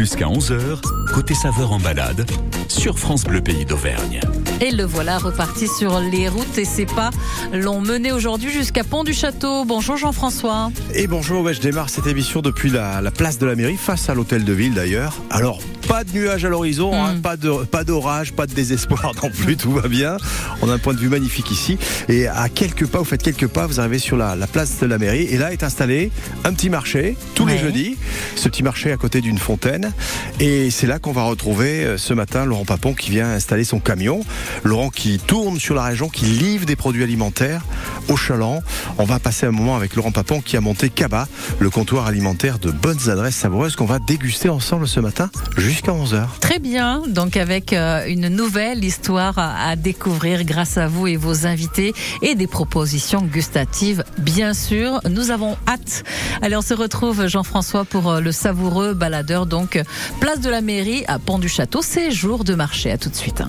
Jusqu'à 11h, côté saveur en balade, sur France Bleu Pays d'Auvergne. Et le voilà reparti sur les routes et ses pas l'ont mené aujourd'hui jusqu'à Pont du Château. Bonjour Jean-François. Et bonjour, ouais, je démarre cette émission depuis la, la place de la mairie, face à l'hôtel de ville d'ailleurs. Alors, pas de nuages à l'horizon, hein, Mm. pas de pas d'orage, pas de désespoir non plus, tout va bien. On a un point de vue magnifique ici. Et à quelques pas, vous faites quelques pas, vous arrivez sur la, la place de la mairie. Et là est installé un petit marché tous les jeudis. Ce petit marché à côté d'une fontaine. Et c'est là qu'on va retrouver euh, ce matin Laurent Papon qui vient installer son camion. Laurent qui tourne sur la région, qui livre des produits alimentaires au Chaland. On va passer un moment avec Laurent Papon qui a monté Kaba, le comptoir alimentaire de bonnes adresses savoureuses qu'on va déguster ensemble ce matin jusqu'à 11h. Très bien, donc avec euh, une nouvelle histoire à, découvrir grâce à vous et vos invités et des propositions gustatives, bien sûr. Nous avons hâte. Allez, on se retrouve Jean-François pour euh, le savoureux baladeur, donc place de la mairie à Pont du Château, c'est jour de marché. À tout de suite.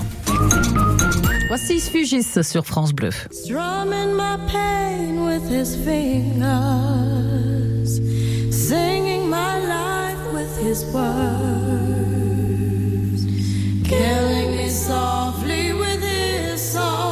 Voici Fugis sur France Bleu. Strumming my pain with his fingers, singing my life with his words, killing me softly with his song,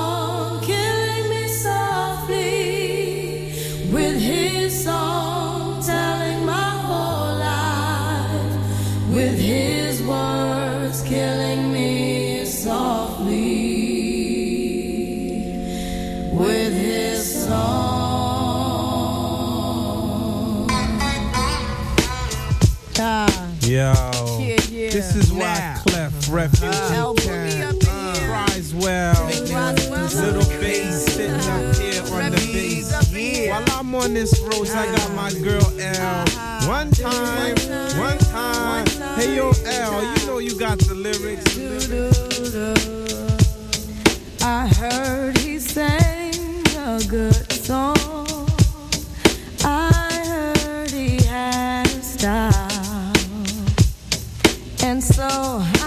Yo, Yeah, yeah. this is why Now. Clef Refuge Al, put me up in here. cries well. Little bass sitting up here on the bass. While I'm on this road, I got my uh-huh. girl L. Uh-huh. One time, one time. Hey yo, L, you know you got the lyrics. I heard he sang a good Oh.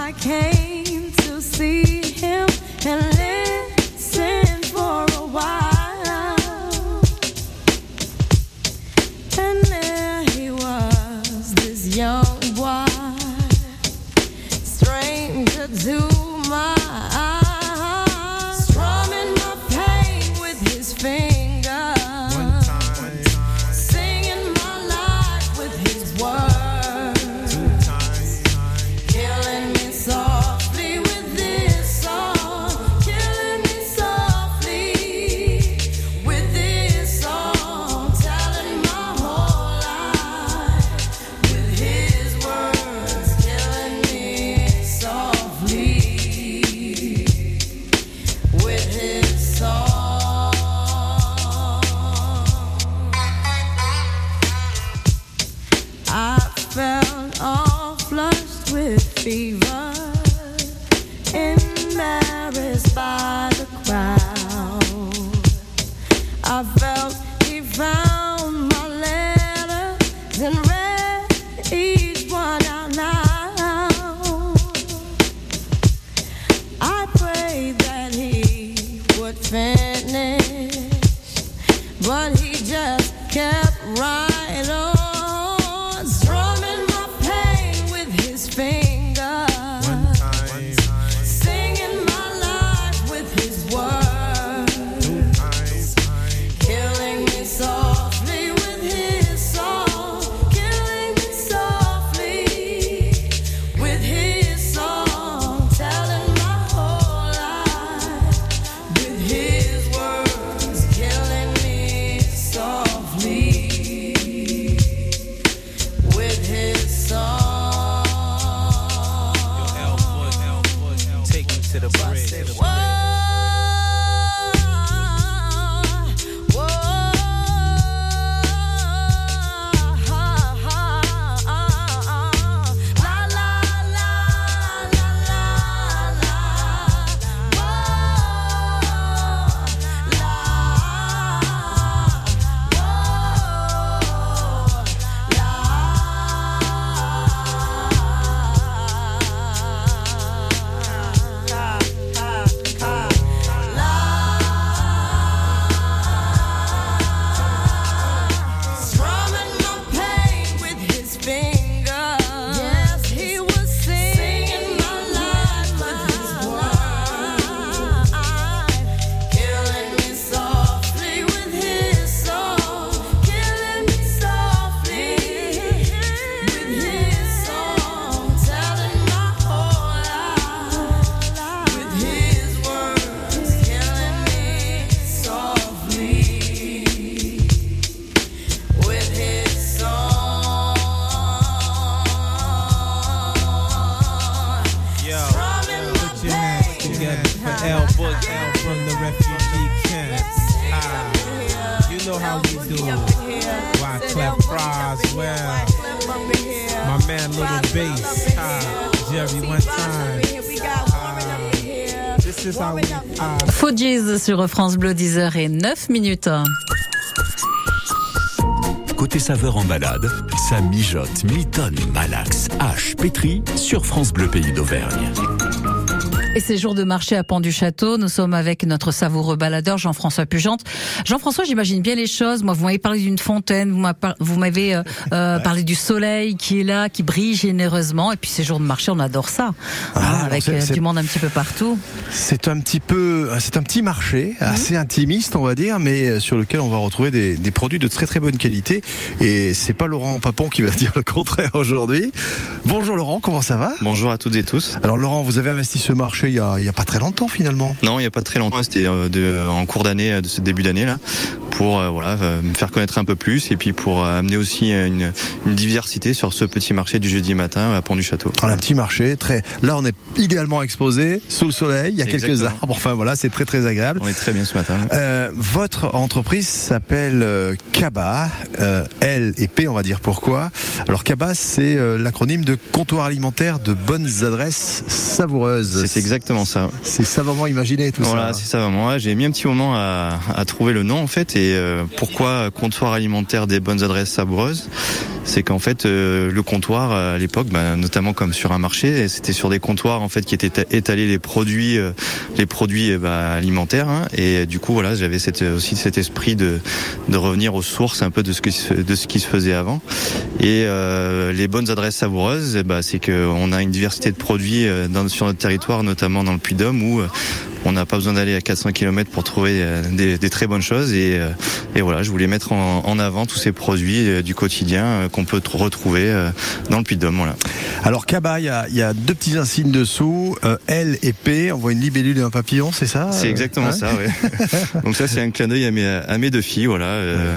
Sur France Bleu, 10h et 9 minutes. Côté saveur en balade, ça mijote, mitonne, malaxe, hache, pétri sur France Bleu Pays d'Auvergne. Et c'est jour de marché à Pont du Château. Nous sommes avec notre savoureux baladeur Jean-François Pugente. Jean-François, j'imagine bien les choses. Moi, vous m'avez parlé d'une fontaine, vous m'a- vous m'avez euh, euh, parlé du soleil qui est là, qui brille généreusement. Et puis ces jours de marché, on adore ça, Ah, Hein, avec c'est- euh, c'est- du monde un petit peu partout. C'est un petit peu, c'est un petit marché assez intimiste, on va dire, mais sur lequel on va retrouver des, des produits de très très bonne qualité. Et c'est pas Laurent Papon qui va dire le contraire aujourd'hui. Bonjour Laurent, comment ça va? Bonjour à toutes et tous. Alors Laurent, vous avez investi ce marché il y a, pas très longtemps finalement. Non, il n'y a pas très longtemps, c'était euh, de- en cours d'année, euh, de ce début d'année là, pour euh, voilà euh, me faire connaître un peu plus et puis pour euh, amener aussi euh, une, une diversité sur ce petit marché du jeudi matin à Pont du Château. Un petit marché, très. Là, on est idéalement exposé sous le soleil. Il y a quelques arbres. Enfin voilà, c'est très très agréable. On est très bien ce matin. Euh, votre entreprise s'appelle euh, Kaba, euh, L et P, on va dire pourquoi. Alors Kaba, c'est euh, l'acronyme de comptoir alimentaire de bonnes adresses savoureuses. C'est exactement ça. C'est savamment imaginé tout Voilà, ça. c'est ça vraiment. Ouais, J'ai mis un petit moment à, à trouver le nom en fait. Et euh, pourquoi comptoir alimentaire des bonnes adresses savoureuses C'est qu'en fait euh, le comptoir à l'époque, bah, notamment comme sur un marché, c'était sur des comptoirs en fait qui étaient éta- étalés les produits, euh, les produits bah, alimentaires. hein. et du coup voilà, j'avais cette, aussi cet esprit de, de revenir aux sources un peu de ce qui se, de ce qui se faisait avant. Et euh, les bonnes adresses savoureuses, eh bah, c'est qu'on a une diversité de produits dans, sur notre territoire, notamment dans le Puy-de-Dôme, où euh, on n'a pas besoin d'aller à 400 km pour trouver euh, des, des très bonnes choses. Et, euh, et voilà, je voulais mettre en, en avant tous ces produits euh, du quotidien qu'on peut tr- retrouver dans le Puy-de-Dôme. Voilà. Alors Kaba, il y a, il y a deux petits insignes dessous, euh, L et P. On voit une libellule et un papillon, c'est ça C'est exactement ouais ça, ouais. Donc ça, c'est un clin d'œil à mes, à mes deux filles, voilà. Euh,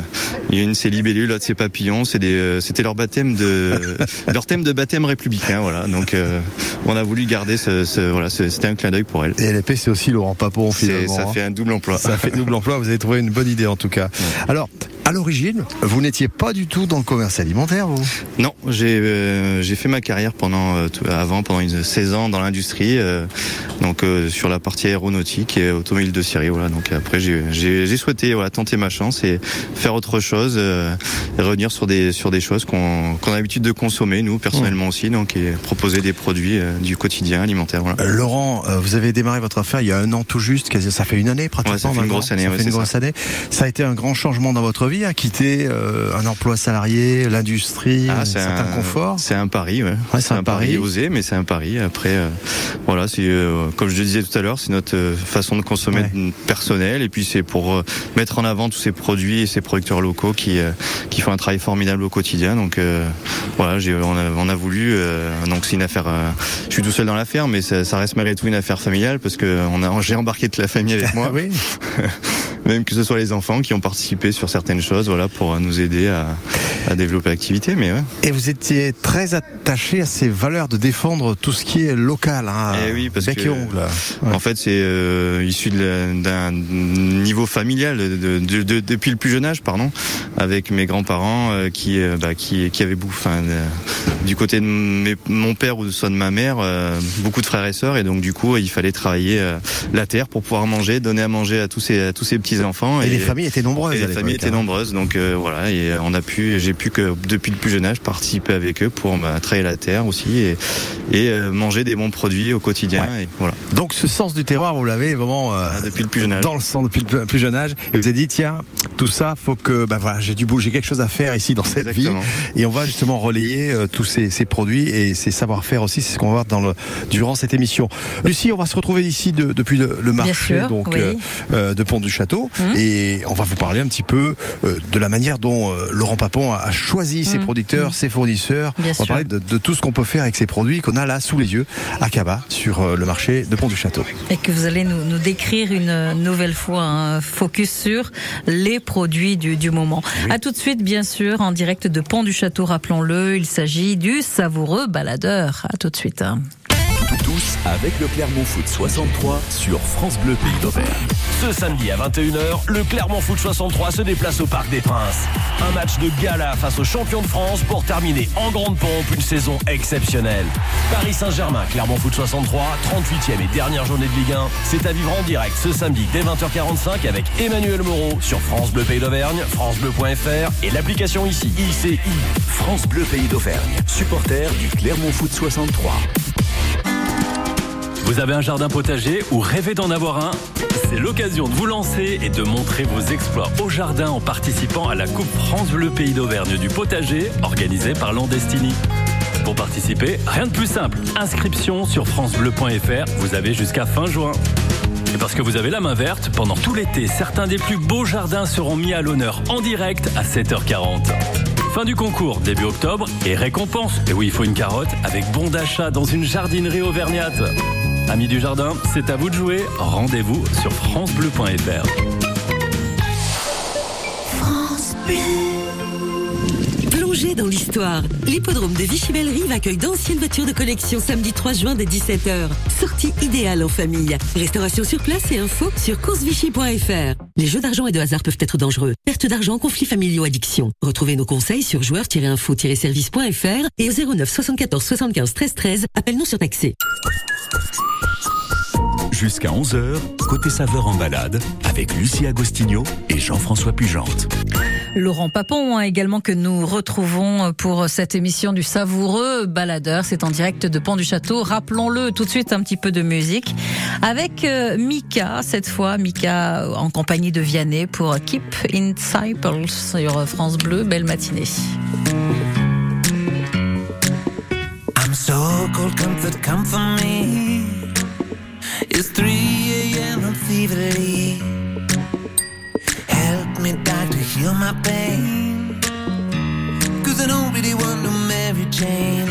il y a une, c'est libellule, l'autre, c'est papillon. C'était leur baptême de, leur thème de baptême républicain, voilà. Donc, euh, on a voulu garder ce, ce- voilà, c'était un clin d'œil pour elles. Et L et P, c'est aussi Laurent Papon finalement. ça hein. fait un double emploi. Ça fait double emploi, vous avez trouvé une bonne idée en tout cas. Alors, à l'origine, vous n'étiez pas du tout dans le commerce alimentaire, vous? Non, j'ai euh, j'ai fait ma carrière pendant euh, avant pendant une 16 ans dans l'industrie, euh, donc euh, sur la partie aéronautique et automobile de série. Voilà. Donc après j'ai souhaité voilà tenter ma chance et faire autre chose, euh, et revenir sur des sur des choses qu'on qu'on a l'habitude de consommer nous personnellement aussi, donc et proposer des produits euh, du quotidien alimentaire. Voilà. Laurent, euh, vous avez démarré votre affaire il y a un an tout juste, quasi, ça fait une année pratiquement. Ouais, ça fait une grosse année, Ça ouais, fait une grosse année. Ça a été un grand changement dans votre vie, à quitter euh, un emploi salarié, l'industrie, un Ah, c'est certain un confort. C'est un pari, ouais. Ouais, c'est un pari. osé, mais c'est un pari. Après, euh, voilà, c'est euh, comme je le disais tout à l'heure, c'est notre euh, façon de consommer Ouais. personnelle, et puis c'est pour euh, mettre en avant tous ces produits et ces producteurs locaux qui euh, qui font un travail formidable au quotidien. Donc euh, voilà, on a, on a voulu. euh, donc c'est une affaire. euh, je suis tout seul dans l'affaire, mais ça, ça reste malgré tout une affaire familiale parce que on a j'ai embarqué toute la famille avec moi. Oui. même que ce soit les enfants qui ont participé sur certaines choses, voilà, pour nous aider à, à développer l'activité. Mais ouais. Et vous étiez très attaché à ces valeurs de défendre tout ce qui est local, hein, Eh oui, parce bec que- et ongle. Ouais. En fait, c'est euh, issu d'un niveau familial de, de- de- de- depuis le plus jeune âge, pardon, avec mes grands-parents euh, qui, euh, bah, qui, qui avaient beaucoup, enfin, du côté de mes- mon père ou soit de ma mère, euh, beaucoup de frères et sœurs, et donc du coup, il fallait travailler euh, la terre pour pouvoir manger, donner à manger à tous ces, à tous ces petits enfants. Et les familles étaient nombreuses. Et à les familles l'époque, étaient hein. nombreuses, donc euh, voilà, et on a pu, j'ai pu que depuis le plus jeune âge participer avec eux pour bah, travailler la terre aussi et, et euh, manger des bons produits au quotidien. Et voilà, Donc ce sens du terroir, vous l'avez vraiment euh, Ah, depuis le plus jeune âge. dans le sang depuis le plus jeune âge. Et vous avez dit tiens, tout ça, faut que bah voilà, j'ai du boulot, j'ai quelque chose à faire ici dans cette Exactement. vie. Et on va justement relayer euh, tous ces, ces produits et ces savoir-faire aussi. C'est ce qu'on va voir dans le durant cette émission. Lucie, on va se retrouver ici de- depuis le, le marché sûr, donc oui. euh, euh, de Pont du Château Mhm. et on va vous parler un petit peu euh, de la manière dont euh, Laurent Papon a, a choisi ses Mhm. producteurs, ses fournisseurs. Bien on va parler de, de tout ce qu'on peut faire avec ces produits qu'on a là sous les yeux à Caba sur euh, le marché de Pont du Château. Et que vous allez nous, nous décrire une nouvelle fois un focus sur les produits du, du moment. À tout de suite, bien sûr, en direct de Pont du Château, rappelons-le, il s'agit du savoureux baladeur. À tout de suite. hein. Tous avec le Clermont Foot 63 sur France Bleu Pays d'Auvergne. Ce samedi à 21h, le Clermont Foot 63 se déplace au Parc des Princes. Un match de gala face aux champions de France pour terminer en grande pompe une saison exceptionnelle. Paris Saint-Germain, Clermont Foot 63, 38e et dernière journée de Ligue 1. C'est à vivre en direct ce samedi dès 20h45 avec Emmanuel Moreau sur France Bleu Pays d'Auvergne, francebleu.fr et l'application ici, ICI. France Bleu Pays d'Auvergne, supporter du Clermont Foot 63. Vous avez un jardin potager ou rêvez d'en avoir un C'est l'occasion de vous lancer et de montrer vos exploits au jardin en participant à la Coupe France Bleu Pays d'Auvergne du potager organisée par Landestini. Pour participer, rien de plus simple. Inscription sur francebleu.fr, vous avez jusqu'à fin juin. Et parce que vous avez la main verte, pendant tout l'été, certains des plus beaux jardins seront mis à l'honneur en direct à 7h40. Fin du concours, début octobre, et récompense. Et oui, il faut une carotte avec bon d'achat dans une jardinerie auvergnate. Amis du jardin, c'est à vous de jouer. Rendez-vous sur francebleu.fr. Plongez dans l'histoire. L'hippodrome de Vichy-Bellerive accueille d'anciennes voitures de collection samedi 3 juin dès 17h. Sortie idéale en famille. Restauration sur place et info sur coursevichy.fr. Les jeux d'argent et de hasard peuvent être dangereux. Perte d'argent, conflits familiaux, addiction. Retrouvez nos conseils sur joueurs-info-service.fr et au 09 74 75 13 13. Appelle-nous sur taxé. Jusqu'à 11h, côté saveur en balade avec Lucie Agostinho et Jean-François Pugente. Laurent Papon hein, également que nous retrouvons pour cette émission du savoureux baladeur. C'est en direct de Pont du Château. Rappelons-le tout de suite un petit peu de musique avec euh, Mika cette fois. Mika en compagnie de Vianney pour Keep in Cycles sur France Bleu. Belle matinée. I'm so cold, comfort, come for me. It's 3 a.m. I'm feverly. Help me, doctor, heal my pain. Cause I don't really want no Mary Jane.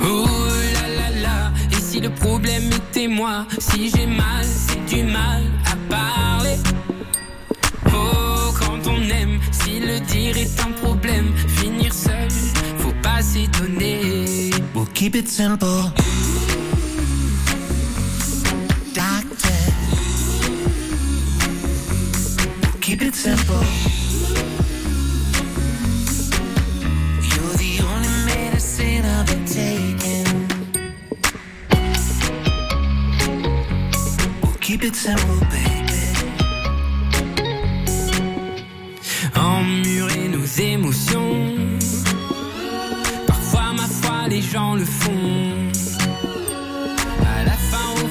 Oh là là là, et si le problème était moi, si j'ai mal, c'est du mal à parler. Oh, quand on aime, si le dire est un problème, finir seul, faut pas s'étonner. We'll keep it simple. We'll keep it simple. You're the only medicine I've been taking. We'll keep it simple, baby. Emmurer nos émotions. Parfois, ma foi, les gens le font.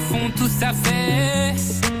Fond, tout ça fait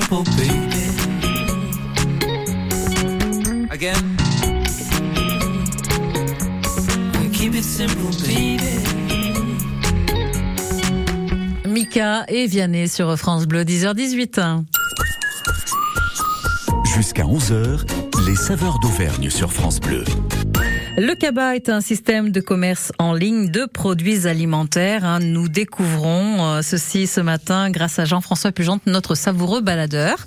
simple, baby. Again. Keep it simple, baby. Mika et Vianney sur France Bleu 10h18. Jusqu'à 11h, les saveurs d'Auvergne sur France Bleu. Le CABA est un système de commerce en ligne de produits alimentaires. hein. Nous découvrons euh, ceci ce matin grâce à Jean-François Pugente, notre savoureux baladeur.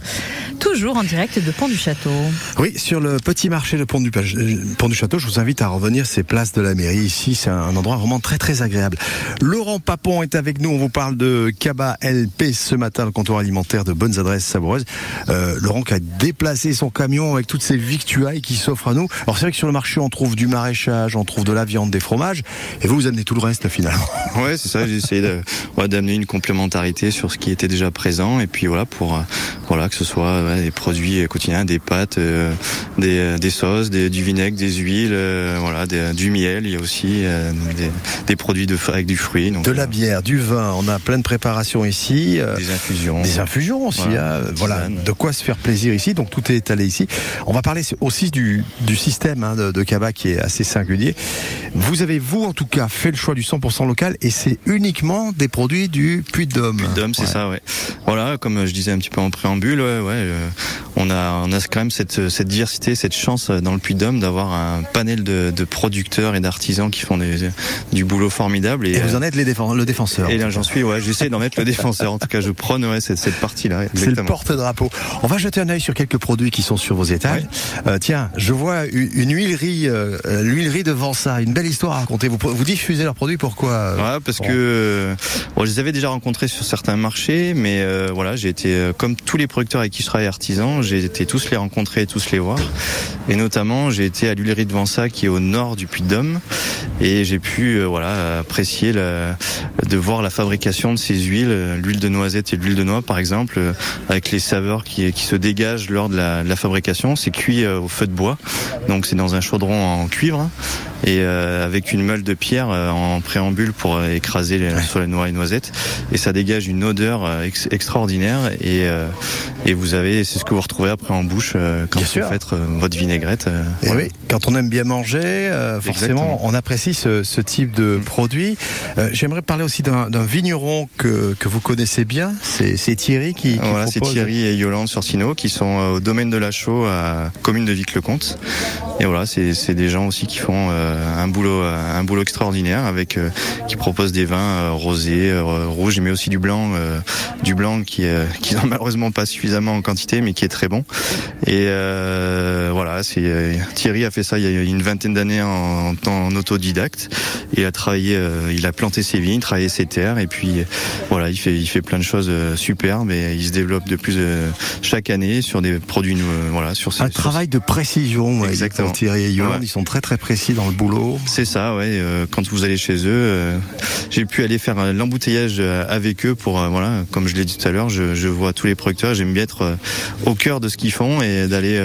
Toujours en direct de Pont du Château. Oui, sur le petit marché de Pont du, euh, Pont du Château, je vous invite à revenir ces places de la mairie. Ici, c'est un endroit vraiment très très agréable. Laurent Papon est avec nous. On vous parle de Kaba LP ce matin, le comptoir alimentaire de bonnes adresses savoureuses. Euh, Laurent qui a déplacé son camion avec toutes ces victuailles qui s'offrent à nous. Alors c'est vrai que sur le marché, on trouve du maraîchage, on trouve de la viande, des fromages, et vous, vous amenez tout le reste finalement. Ouais, c'est ça. J'ai essayé d'amener une complémentarité sur ce qui était déjà présent, et puis voilà pour euh, voilà que ce soit ouais, des produits quotidiens, des pâtes, euh, des, euh, des sauces, des- du vinaigre, des huiles, euh, voilà, des- du miel. Il y a aussi des, des produits de avec du fruit. Donc, De la bière, du vin, on a plein de préparations ici. des infusions. Des infusions aussi, Voilà, hein. voilà, de quoi se faire plaisir ici. Donc tout est étalé ici. On va parler aussi du, du système hein, de, de Kaba qui est assez singulier. Vous avez vous en tout cas fait le choix du 100% local et c'est uniquement des produits du Puy-de-Dôme. Dôme, c'est Ouais. ça, ouais. Voilà, comme je disais un petit peu en préambule, ouais, ouais, on a, on a quand même cette, cette diversité, cette chance dans le Puy-de-Dôme d'avoir un panel de, de producteurs et d'artisans qui font des- du boulot formidable. Et vous euh, en êtes les le défenseur. et là, j'en suis, ouais, j'essaie d'en être le défenseur. En tout cas, je prône ouais, cette, cette partie-là. C'est le porte-drapeau. On va jeter un œil sur quelques produits qui sont sur vos étals. Euh, tiens, je vois une, une huilerie, euh, euh, l'huilerie de Vansa, une belle histoire à raconter. Vous, vous diffusez leurs produits, pourquoi Ouais, parce bon. que bon, je les avais déjà rencontrés sur certains marchés, mais euh, voilà, j'ai été comme tous les producteurs avec qui je travaille j'ai été tous les rencontrer tous les voir. Et notamment, j'ai été à l'huilerie de Vansa qui est au nord du Puy-de-Dôme et j'ai pu euh, voilà apprécier de voir la fabrication de ces huiles, euh, l'huile de noisette et l'huile de noix par exemple, euh, avec les saveurs qui, se dégagent lors de la, de la fabrication. C'est cuit au feu de bois, donc c'est dans un chaudron en cuivre et euh, avec une meule de pierre euh, en préambule pour euh, écraser les, sur les noix et noisettes et ça dégage une odeur ex- extraordinaire et euh, et vous avez c'est ce que vous retrouvez après en bouche euh, quand Bien vous sûr. faites votre vinaigrette Et voilà. oui, quand on aime bien manger, euh, forcément, Exactement. on apprécie ce, ce type de produit. Euh, J'aimerais parler aussi d'un vigneron que, que vous connaissez bien. C'est c'est Thierry qui, qui Voilà, c'est Thierry et Yolande Sursino qui sont au domaine de la Chaux à commune de Vic-le-Comte. Et voilà, c'est c'est des gens aussi qui font euh, un boulot euh, un boulot extraordinaire avec euh, qui proposent des vins euh, rosés, euh, rouges, mais aussi du blanc, euh, du blanc qui euh, qui n'en malheureusement pas suffisamment en quantité, mais qui est très bon. Et euh, voilà, c'est euh, Thierry a fait ça il y a une vingtaine d'années en, en autodidacte. Il a travaillé, euh, il a planté ses vignes, travaillé ses terres, et puis euh, voilà, il fait il fait plein de choses euh, superbes et il se développe de plus euh, chaque année sur des produits euh, voilà sur ces Un sur- travail de précision. ouais, Exactement. Thierry et Yolande, Ouais. ils sont très très précis dans le boulot. C'est ça, ouais. euh, quand vous allez chez eux, euh, j'ai pu aller faire l'embouteillage euh, avec eux pour, voilà, comme je l'ai dit tout à l'heure, je, je vois tous les producteurs, j'aime bien être au cœur de ce qu'ils font et d'aller.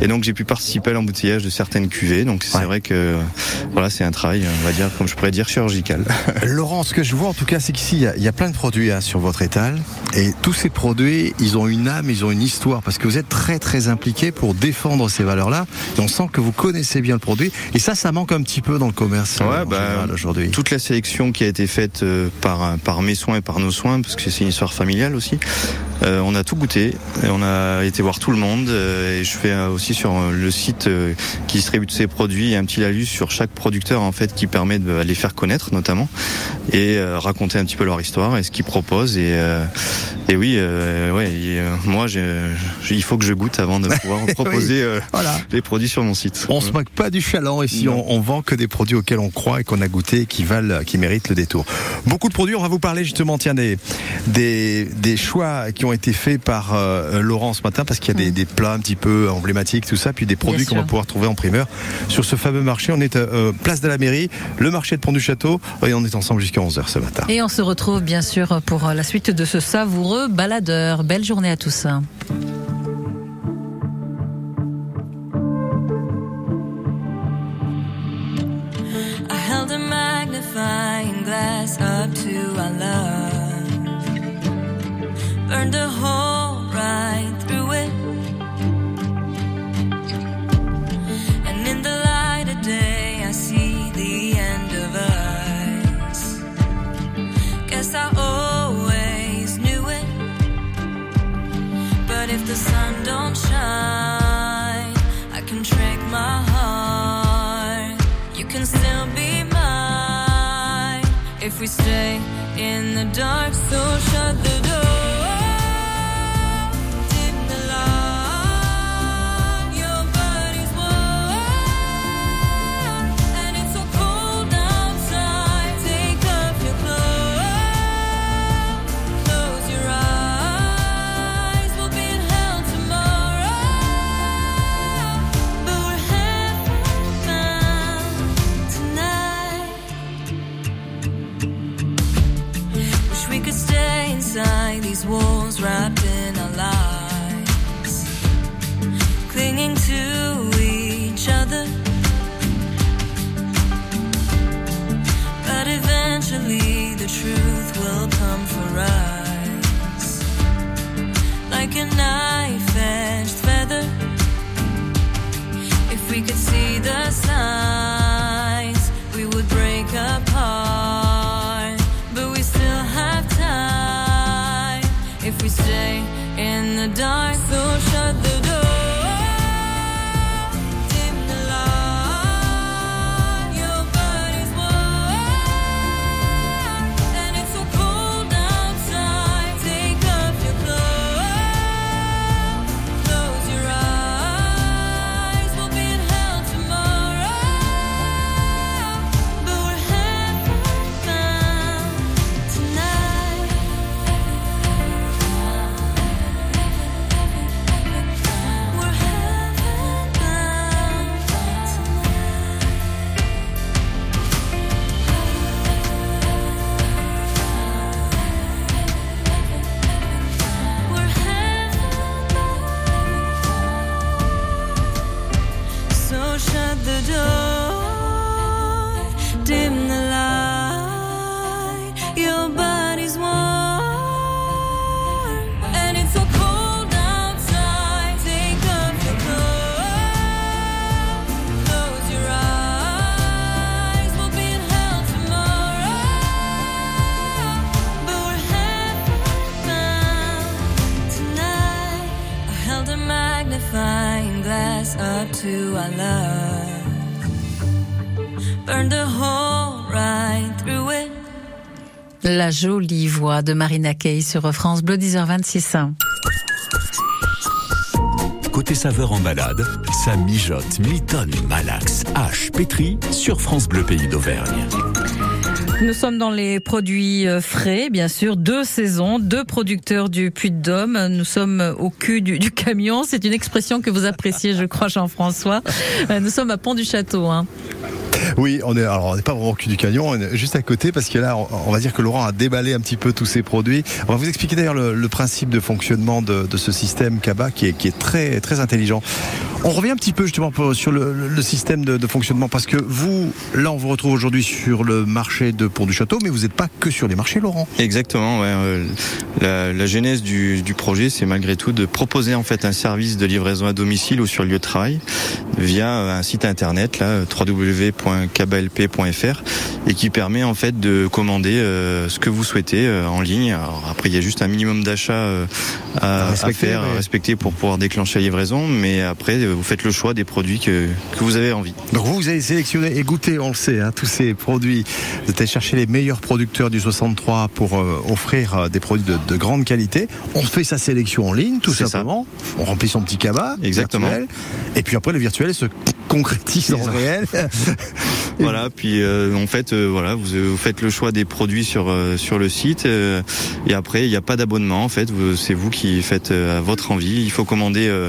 et donc j'ai pu participer à l'embouteillage de certaines cuvées. Donc c'est Ouais. vrai que, voilà, c'est un travail, on va dire, comme je pourrais dire, chirurgical. Laurent, ce que je vois en tout cas, c'est qu'ici, il y y, a plein de produits hein, sur votre étal. Et tous ces produits, ils ont une âme, ils ont une histoire. Parce que vous êtes très très impliqué pour défendre ces valeurs-là. Et on sent que vous connaissez bien le produit. Et ça, ça manque un petit peu dans le commerce euh, Ouais, bah, aujourd'hui. toute la sélection qui a été faite euh, par par mes soins et par nos soins, parce que c'est une histoire familiale aussi. euh, on a tout goûté, et on a été voir tout le monde. euh, et je fais euh, aussi sur euh, le site euh, qui distribue tous ces produits un petit lalus sur chaque producteur en fait qui permet de les faire connaître notamment et euh, raconter un petit peu leur histoire et ce qu'ils proposent. Et euh, et oui, euh, ouais, et, euh, moi il faut que je goûte avant de pouvoir proposer euh, Voilà. les produits sur mon site. On se moque pas du chaland ici, on, on vend que des produits auxquels on croit et qu'on a goûté, qui valent, qui méritent le détour. Beaucoup de produits, on va vous parler justement, tiens, des, des, des choix qui ont été faits par euh, Laurent ce matin, parce qu'il y a des, des plats un petit peu emblématiques, tout ça, puis des produits qu'on va pouvoir trouver en primeur sur ce fameux marché. On est à euh, place de la mairie, le marché de Pont du Château, et on est ensemble jusqu'à 11h ce matin. Et on se retrouve bien sûr pour la suite de ce savoureux baladeur. Belle journée à tous. up to our love. Burn the whole stay in the dark. So shut the door, La jolie voix de Marina Kaye sur France Bleu 10h26. Côté saveur en balade, ça mijote, mitonne, malaxe, hache, pétri sur France Bleu Pays d'Auvergne. Nous sommes dans les produits euh, frais, bien sûr, deux saisons, deux producteurs du Puy-de-Dôme. Nous sommes au cul du, du camion. C'est une expression que vous appréciez, je crois, Jean-François. Euh, Nous sommes à Pont-du-Château. Hein. Oui, on est alors on n'est pas vraiment au cul du canyon, on est juste à côté parce que là, on, va dire que Laurent a déballé un petit peu tous ses produits. On va vous expliquer d'ailleurs le, principe de fonctionnement de, ce système Kaba qui est, très très intelligent. On revient un petit peu justement sur le, système de, fonctionnement parce que vous, là, on vous retrouve aujourd'hui sur le marché de Pont du Château, mais vous n'êtes pas que sur les marchés, Laurent. Exactement. Euh, la, genèse du, projet, c'est malgré tout de proposer en fait un service de livraison à domicile ou sur lieu de travail via euh, un site internet là www.kabalp.fr et qui permet en fait de commander euh, ce que vous souhaitez euh, en ligne. Alors, après, il y a juste un minimum d'achat euh, à, à respecter, faire, à respecter pour pouvoir déclencher la livraison, mais après, vous faites le choix des produits que, que vous avez envie. Donc vous, vous avez sélectionné et goûté, on le sait, hein, tous ces produits. Vous êtes allé chercher les meilleurs producteurs du 63 pour euh, offrir des produits de, de grande qualité. On fait sa sélection en ligne, tout ça. simplement. On remplit son petit cabas. Exactement. virtuel. Et puis après, le virtuel se concrétise en réel. Voilà, puis euh, en fait, euh, voilà, vous, vous faites le choix des produits sur euh, sur le site euh, et après il n'y a pas d'abonnement en fait, vous- c'est vous qui faites euh, à votre envie. Il faut commander euh,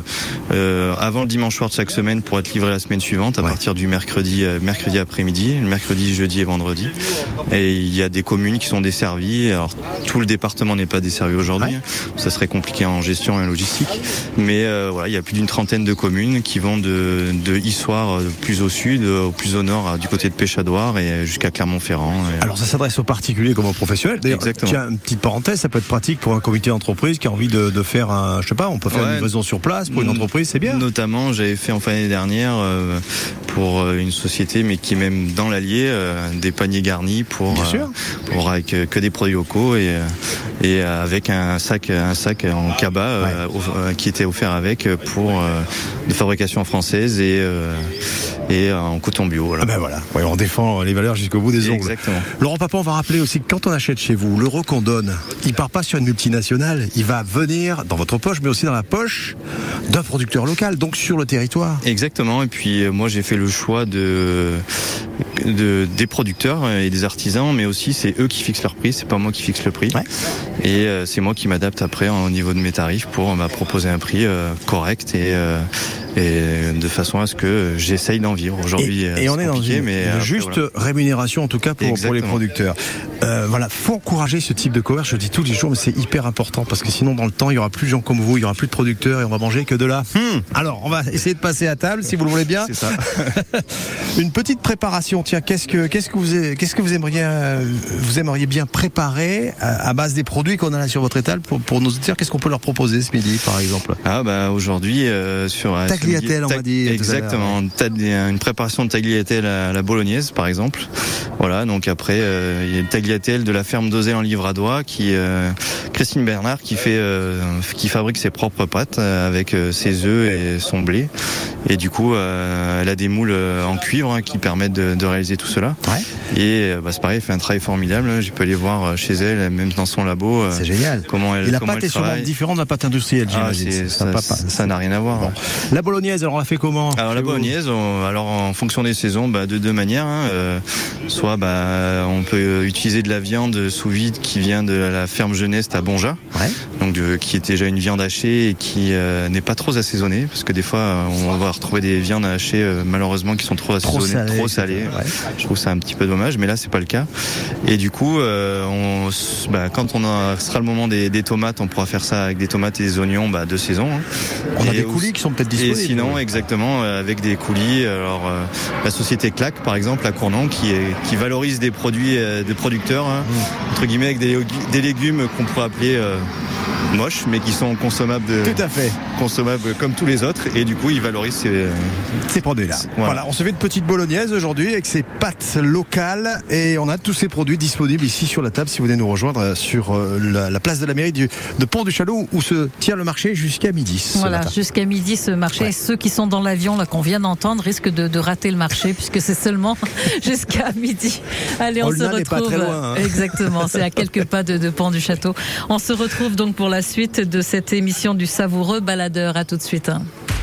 euh, avant le dimanche soir de chaque semaine pour être livré la semaine suivante à partir du mercredi euh, mercredi après-midi, le mercredi, jeudi et vendredi. Et il y a des communes qui sont desservies. Alors tout le département n'est pas desservi aujourd'hui, ça serait compliqué en gestion et en logistique, mais euh, voilà, il y a plus d'une trentaine de communes qui vont de de euh, plus au sud, euh, au plus au nord, euh, du côté de Péchadoire et jusqu'à Clermont-Ferrand. Et- Alors ça s'adresse aux particuliers comme aux professionnels. D'ailleurs, Exactement. tiens, une petite parenthèse, ça peut être pratique pour un comité d'entreprise qui a envie de, de faire un, je sais pas, on peut faire Ouais. une livraison sur place pour une entreprise, c'est bien. Notamment, j'avais fait en fin d'année dernière euh, pour une société, mais qui est même dans l'Allier, euh, des paniers garnis pour, Bien euh, sûr. pour avec que des produits locaux et, et avec un sac, un sac en cabas qui était offert avec pour de fabrication française et euh, et euh, en coton bio. Voilà. Ah ben voilà, Ouais, on défend les valeurs jusqu'au bout des ongles. Exactement. Laurent Papa, on va rappeler aussi que quand on achète chez vous, l'euro qu'on donne, il part pas sur une multinationale, il va venir dans votre poche, mais aussi dans la poche d'un producteur local, donc sur le territoire. Exactement. Et puis euh, moi j'ai fait le choix de, de des producteurs et des artisans, mais aussi c'est eux qui fixent leur prix, c'est pas moi qui fixe le prix. Et euh, c'est moi qui m'adapte après au niveau de mes tarifs pour euh, bah, proposer un prix euh, correct et, euh, et de façon à ce que j'essaye d'en vivre. Aujourd'hui, Et, et on est dans une, mais une après, juste voilà. rémunération en tout cas pour, pour les producteurs. Voilà, faut encourager ce type de commerce. Je le dis tous les jours, mais c'est hyper important parce que sinon dans le temps il y aura plus de gens comme vous, il y aura plus de producteurs et on va manger que de la. Hmm. Alors on va essayer de passer à table si vous le voulez bien. C'est ça. Une petite préparation. Tiens, qu'est-ce que qu'est-ce que vous qu'est-ce que vous aimeriez euh, vous aimeriez bien préparer à, à base des produits qu'on a là sur votre étal pour, pour nos auditeurs Qu'est-ce qu'on peut leur proposer ce midi, par exemple? Ah bah aujourd'hui euh, sur euh, Tagliatelle, on à l'heure, Exactement, une préparation de tagliatelle à la bolognaise par exemple. Voilà, donc après euh, il y a une tagliatelle de la ferme d'Ozel en Livradois qui euh, Christine Bernard qui fait euh, qui fabrique ses propres pâtes euh, avec euh, ses œufs et son blé. Et du coup, euh, elle a des moules euh, en cuivre hein, qui permettent de, de réaliser tout cela. Et euh, bah, c'est pareil, elle fait un travail formidable. Je peux aller voir euh, chez elle, même dans son labo. euh, C'est génial. Comment elle, Et la comment pâte elle est sûrement différente de la pâte industrielle, Ah, j'imagine. Ça n'a rien à voir. hein. La bolognaise, alors on la fait comment Alors la bolognaise, on- alors en fonction des saisons, bah, de deux manières. hein. Euh, soit bah, on peut utiliser de la viande sous vide qui vient de la ferme Jeunesse à Bonja, donc de- qui est déjà une viande hachée et qui euh, n'est pas trop assaisonnée, parce que des fois on va retrouver des viandes hachées euh, malheureusement qui sont trop Trop assaisonnées, salées, trop etc. Je trouve ça un petit peu dommage, mais là c'est pas le cas. Et du coup, euh, on, bah, quand on a, sera le moment des, des tomates, on pourra faire ça avec des tomates et des oignons bah, de saison. hein. On a Et des coulis qui sont peut-être Et disponibles. sinon, exactement, euh, avec des coulis. Alors, euh, la société Clac, par exemple, à Cournon, qui, est, qui valorise des produits euh, des producteurs, hein, Mmh. entre guillemets, avec des, des légumes qu'on pourrait appeler moches, mais qui sont consommables, de, Tout à fait. consommables comme tous les autres. Et du coup, ils valorisent ces, ces produits-là. Voilà. on se fait une petite bolognaise aujourd'hui avec ses pâtes locales et on a tous ces produits disponibles ici sur la table si vous venez nous rejoindre sur euh, la, la place de la mairie du, de Pont du Chalot où se tient le marché jusqu'à midi. ce Voilà, jusqu'à midi ce marché. Et ceux qui sont dans l'avion là qu'on vient d'entendre risquent de, de rater le marché puisque c'est seulement jusqu'à midi. Allez, on Olna se pas retrouve. très loin, hein. Exactement, c'est à quelques pas de, de Pont du Château. On se retrouve donc pour la suite de cette émission du savoureux baladeur. À tout de suite.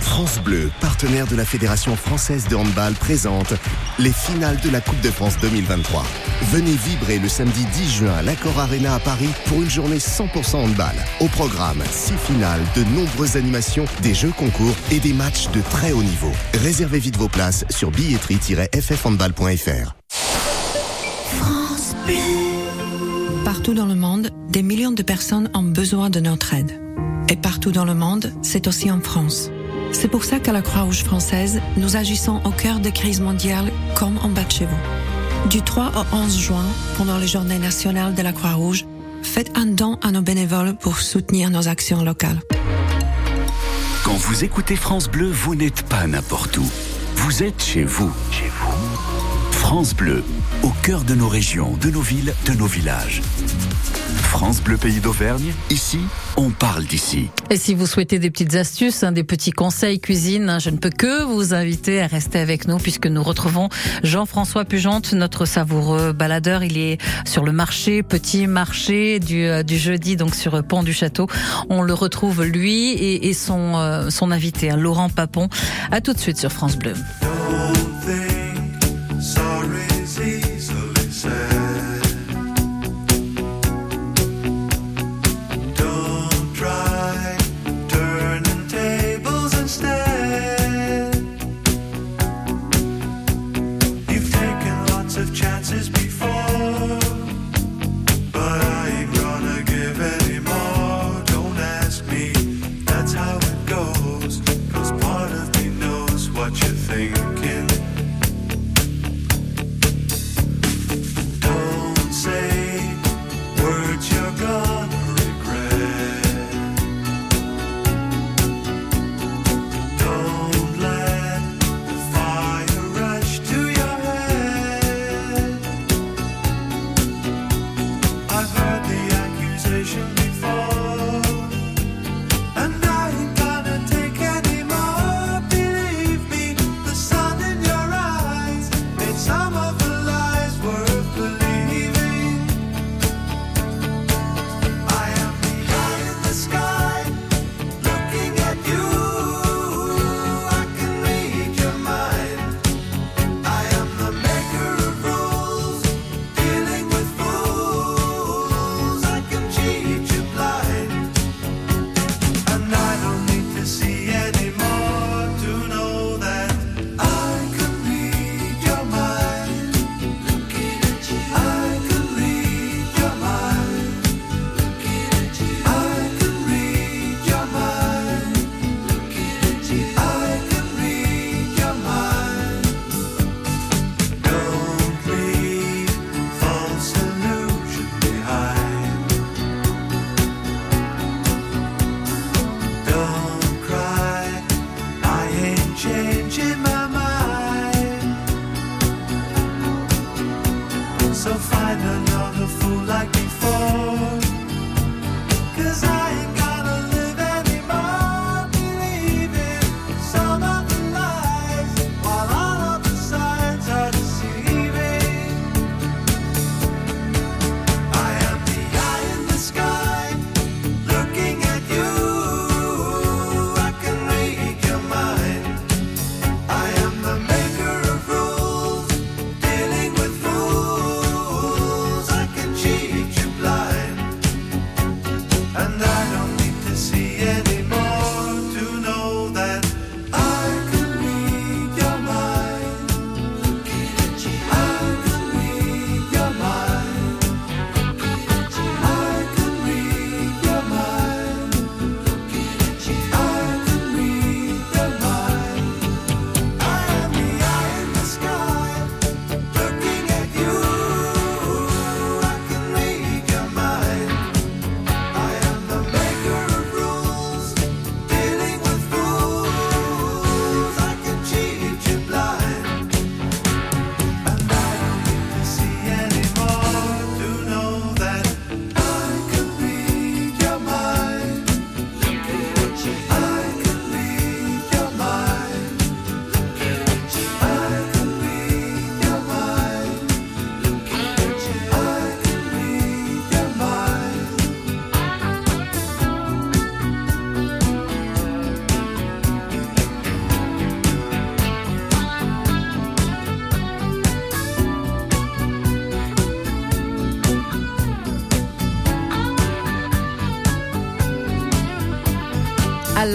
France Bleu, partenaire de la Fédération française de handball, présente les finales de la Coupe de France 2023. Venez vibrer le samedi 10 juin à l'Accor Arena à Paris pour une journée 100% handball. Au programme, six finales, de nombreuses animations, des jeux concours et des matchs de très haut niveau. Réservez vite vos places sur billetterie-ffhandball.fr. France Bleu. Partout dans le monde, des millions de personnes ont besoin de notre aide. Et partout dans le monde, c'est aussi en France. C'est pour ça qu'à la Croix-Rouge française, nous agissons au cœur des crises mondiales comme en bas de chez vous. Du 3 au 11 juin, pendant les journées nationales de la Croix-Rouge, faites un don à nos bénévoles pour soutenir nos actions locales. Quand vous écoutez France Bleu, vous n'êtes pas n'importe où. Vous êtes chez vous. France Bleu, au cœur de nos régions, de nos villes, de nos villages. France Bleu Pays d'Auvergne, ici, on parle d'ici. Et si vous souhaitez des petites astuces, hein, des petits conseils cuisine, hein, je ne peux que vous inviter à rester avec nous puisque nous retrouvons Jean-François Pugente, notre savoureux baladeur. Il est sur le marché, petit marché du, euh, du jeudi, donc sur Pont du Château. On le retrouve lui et, et son, euh, son invité, hein, Laurent Papon. À tout de suite sur France Bleu.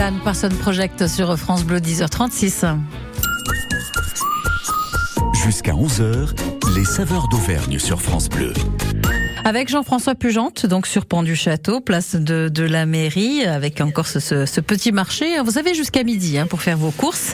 Alan Parson Project sur France Bleu 10h36. Jusqu'à 11h, les saveurs d'Auvergne sur France Bleu. Avec Jean-François Pugente, donc sur Pont du Château, place de, de la mairie, avec encore ce, ce, ce petit marché. Vous avez jusqu'à midi hein, pour faire vos courses.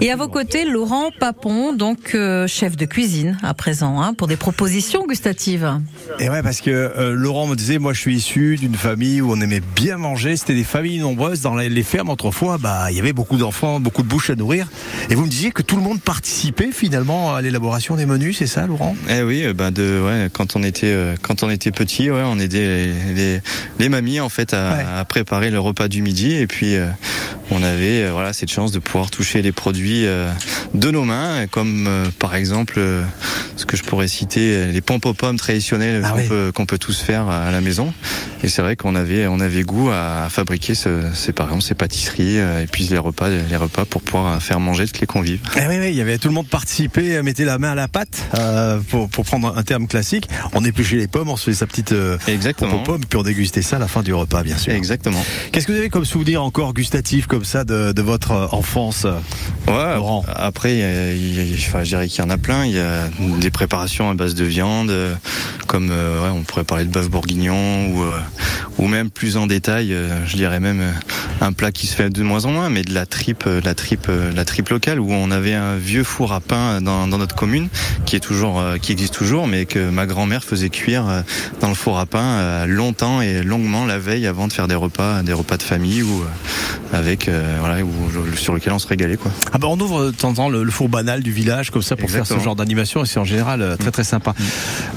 Et à vos côtés, Laurent Papon, donc euh, chef de cuisine à présent, hein, pour des propositions gustatives. Et ouais, parce que euh, Laurent me disait, moi je suis issu d'une famille où on aimait bien manger. C'était des familles nombreuses dans les, les fermes autrefois. Bah, il y avait beaucoup d'enfants, beaucoup de bouches à nourrir. Et vous me disiez que tout le monde participait finalement à l'élaboration des menus, c'est ça, Laurent? Eh oui, euh, bah de ouais, quand on était euh, quand on était petit, ouais, on aidait les, les, les mamies en fait à, à préparer le repas du midi et puis euh, on avait euh, voilà cette chance de pouvoir toucher les produits euh, de nos mains, comme euh, par exemple ce que je pourrais citer les pompes aux pommes traditionnelles qu'on peut, qu'on peut tous faire à la maison. Et c'est vrai qu'on avait on avait goût à fabriquer ce, ces par exemple ces pâtisseries et puis les repas les repas pour pouvoir faire manger toutes les convives. Eh oui, oui, il y avait tout le monde participait, euh, mettait la main à la pâte, pour, pour prendre un terme classique. On épluchait les pommes, on se faisait sa petite euh, Exactement. pommes, puis on dégustait ça à la fin du repas, bien sûr. Exactement. Qu'est-ce que vous avez comme souvenir encore gustatif comme ça de, de votre euh, enfance Ouais, après, il il enfin, je dirais qu'il y en a plein. Il y a des préparations à base de viande, euh, comme ouais, on pourrait parler de bœuf bourguignon, ou, ou même plus en détail, je dirais même un plat qui se fait de moins en moins, mais de la tripe, la tripe, la tripe locale, où on avait un vieux four à pain dans, dans notre commune, qui est toujours, qui existe toujours, mais que ma grand-mère faisait cuire dans le four à pain euh, longtemps et longuement la veille avant de faire des repas, des repas de famille ou euh, avec, euh, voilà, ou, sur lequel on se régalait quoi. Ah bah on ouvre de temps en temps le, le four banal du village comme ça pour faire ce genre d'animation et c'est en général euh, très très sympa.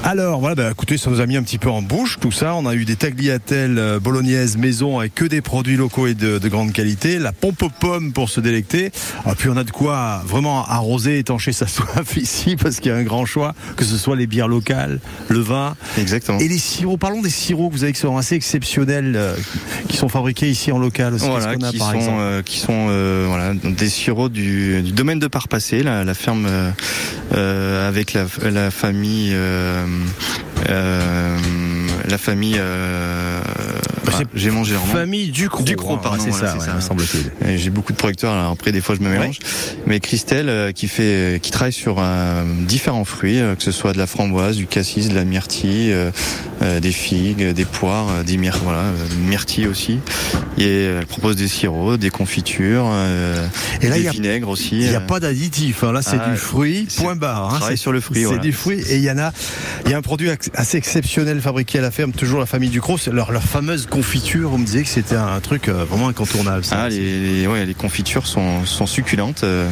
Alors voilà, bah, écoutez, ça nous a mis un petit peu en bouche tout ça. On a eu des tagliatelles euh, bolognaises maison avec que des produits locaux et de, de grande qualité, la pompe aux pommes pour se délecter. Ah, puis on a de quoi vraiment arroser, étancher sa soif ici parce qu'il y a un grand choix, que ce soit les bières locales, le vin. Exactement. Et les sirops, parlons des sirops que vous avez qui sont assez exceptionnels, euh, qui sont fabriqués ici en local aussi. Voilà, Qu'est-ce qu'on a, qui par sont, euh, qui sont euh, voilà, des sirops du, du domaine de Parpassé, la, la ferme euh, avec la, la famille, la famille. Euh, ah, J'ai mangé leur nom. Famille Ducrot. Ducrot, pardon. c'est voilà, ça, ouais, me semble-t-il. Et J'ai beaucoup de producteurs, alors après des fois je me mélange. Mais Christelle euh, qui fait, qui travaille sur euh, différents fruits, euh, que ce soit de la framboise, du cassis, de la myrtille, euh, euh, des figues, des poires, euh, des myr voilà, euh, myrtilles aussi. Et euh, elle propose des sirops, des confitures, euh, Et là, des il y a- vinaigres aussi. Il n'y a euh. pas d'additif, hein. là c'est Ah, du fruit, point barre. hein. travaille C'est- sur le fruit, C'est voilà. du fruit et il y en a, il y a un produit assez exceptionnel fabriqué à la ferme, toujours la famille Ducrot, c'est leur, leur fameuse confiture, on me disait que c'était un truc euh, vraiment incontournable. ça. Ah, les, les- ouais, les confitures sont, sont succulentes. euh.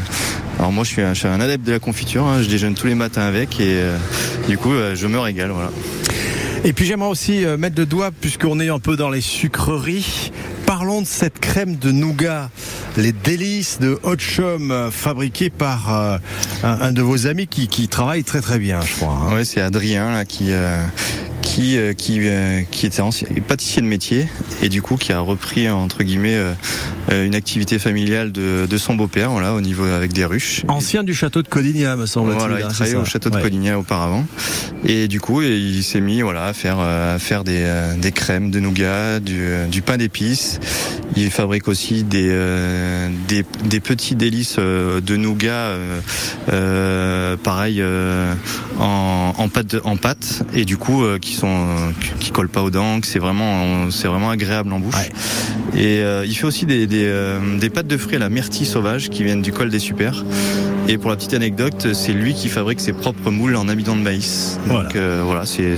Alors moi, je suis, un, je suis un adepte de la confiture. hein. Je déjeune tous les matins avec et euh, du coup, je me régale. Voilà. Et puis j'aimerais aussi mettre le doigt, puisqu'on est un peu dans les sucreries, parlons de cette crème de nougat, les délices de Hot Chum, euh, fabriquées par euh, un, un de vos amis qui, qui travaille très très bien, je crois. hein. Ouais, c'est Adrien là qui euh, qui euh, qui euh, qui était ancien pâtissier de métier et du coup qui a repris entre guillemets euh, une activité familiale de, de son beau-père voilà au niveau avec des ruches. Ancien du château de Codigna, me semble-t-il. Voilà, il hein, travaillait au château de Ouais. Coligny auparavant. Et du coup, il s'est mis voilà, à faire, à faire des, euh, des crèmes de nougat, du, du pain d'épices. Il fabrique aussi des, euh, des, des petits délices de nougat, euh, euh, pareil, euh, en, en, pâte de- en pâte. Et du coup, euh, qui sont euh, qui, collent pas aux dents, que c'est vraiment, c'est vraiment agréable en bouche. Et euh, il fait aussi des, des, euh, des pâtes de fruits à la myrtille sauvage qui viennent du col des Super. Et pour la petite anecdote, c'est lui qui fabrique ses propres moules en amidon de maïs. Donc euh, voilà, c'est,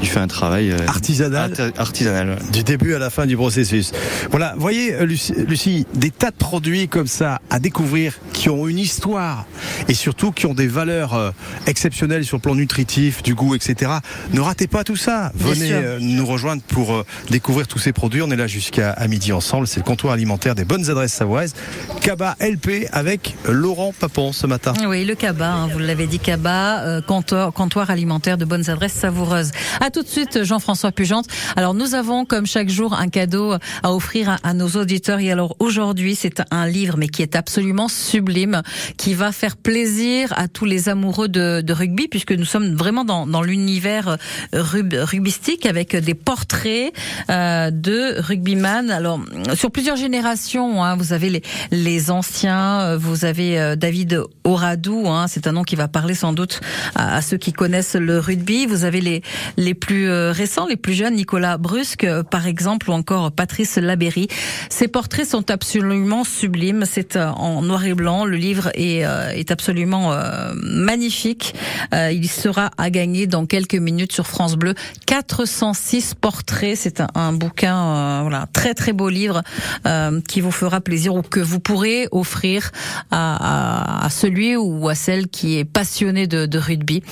il fait un travail Artisanal. arti- artisanal. ouais. Du début à la fin du processus. Voilà, voyez, Lucie, Lucie, des tas de produits comme ça à découvrir qui ont une histoire et surtout qui ont des valeurs exceptionnelles sur le plan nutritif, du goût, etc. Ne ratez pas tout ça. Bien Venez euh, nous rejoindre pour euh, découvrir tous ces produits. On est là jusqu'à à midi ensemble. C'est le comptoir alimentaire des bonnes adresses savoises. Kaba LP avec Laurent Papon. ce matin. Oui, le Caba, hein, vous l'avez dit, Caba, euh, comptoir, comptoir alimentaire de bonnes adresses savoureuses. À tout de suite, Jean-François Pugente. Alors, nous avons, comme chaque jour, un cadeau à offrir à, à nos auditeurs. Et alors, aujourd'hui, c'est un livre, mais qui est absolument sublime, qui va faire plaisir à tous les amoureux de, de rugby, puisque nous sommes vraiment dans, dans l'univers euh, rub- avec des portraits euh, de rugbyman. Alors, sur plusieurs générations, hein, vous avez les, les anciens, euh, vous avez euh, David Oradou, hein, c'est un nom qui va parler sans doute à, ceux qui connaissent le rugby. Vous avez les, les plus euh, récents, les plus jeunes, Nicolas Brusque, euh, par exemple, ou encore Patrice Labéry. Ces portraits sont absolument sublimes. C'est en noir et blanc. Le livre est, euh, est absolument magnifique. Il sera à gagner dans quelques minutes sur France Bleu. 406 portraits. C'est un, bouquin, euh, voilà, très très beau livre euh, qui vous fera plaisir ou que vous pourrez offrir à, à, à celui ou à celle qui est passionné de, de rugby.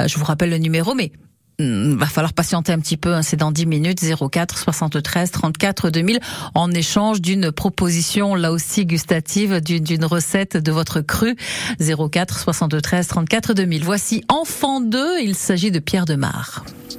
Euh, je vous rappelle le numéro, mais Hmm, va falloir patienter un petit peu, hein, c'est dans 10 minutes, 04 73 34 2000, en échange d'une proposition, là aussi gustative, d'une recette de votre cru, 04 73 34 2000. Voici Enfant 2, il s'agit de Pierre Demar. père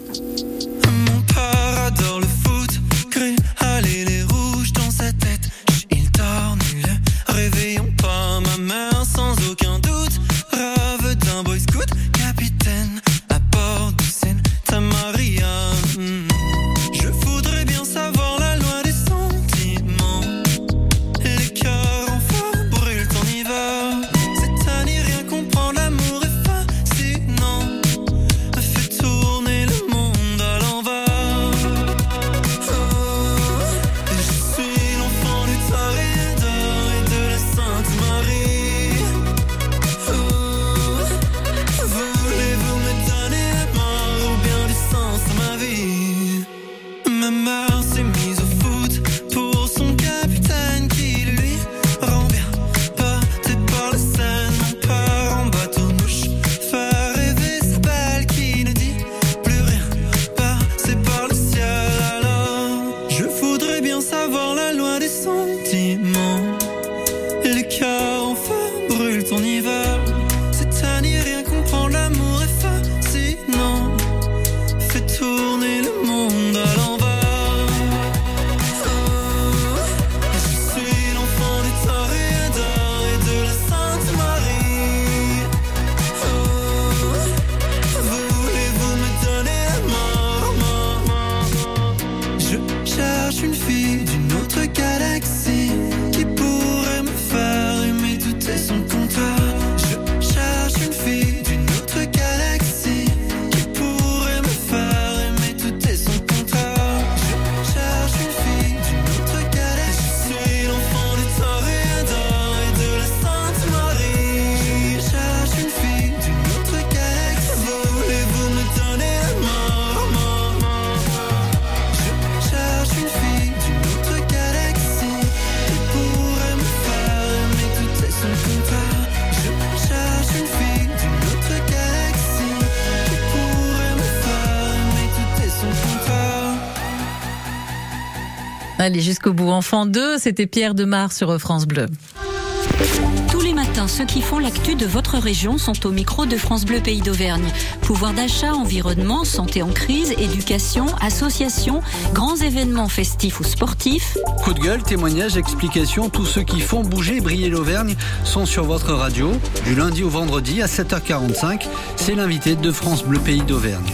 Allez, jusqu'au bout. Enfant 2, c'était Pierre Demar sur France Bleu. Tous les matins, ceux qui font l'actu de votre région sont au micro de France Bleu Pays d'Auvergne. Pouvoir d'achat, environnement, santé en crise, éducation, association, grands événements festifs ou sportifs. Coup de gueule, témoignages, explications, tous ceux qui font bouger et briller l'Auvergne sont sur votre radio. Du lundi au vendredi à 7h45, c'est l'invité de France Bleu Pays d'Auvergne.